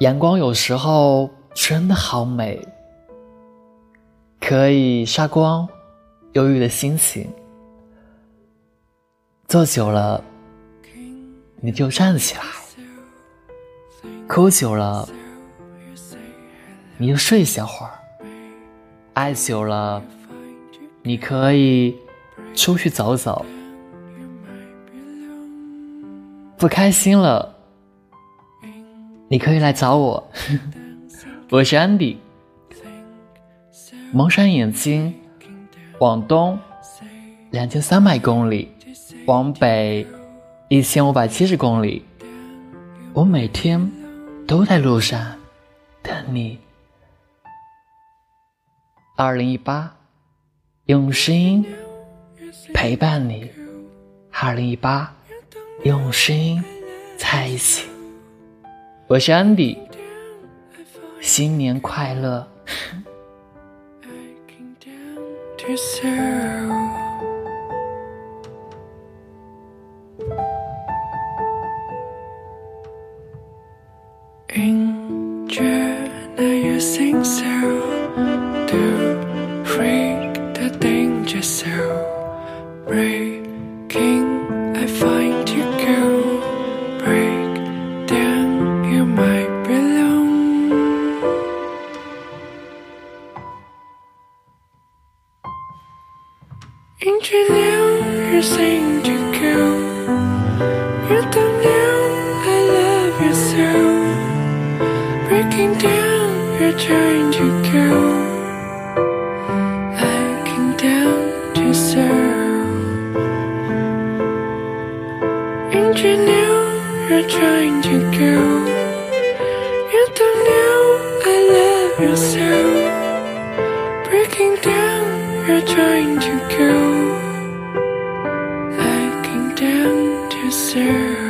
阳光有时候真的好美，可以杀光忧郁的心情。坐久了，你就站起来；哭久了，你就睡下会儿；爱久了，你可以出去走走；不开心了。你可以来找我，我是安迪。蒙上眼睛，往东两千三百公里，往北一千五百七十公里，我每天都在路上等你。二零一八，用声音陪伴你。二零一八，用声音在一起。我是安迪，新年快乐。Saying to go. You don't know I love you so. Breaking down, you're trying to go. Came down to serve. You're trying to go. You don't know I love you so. trying to go, looking down to serve.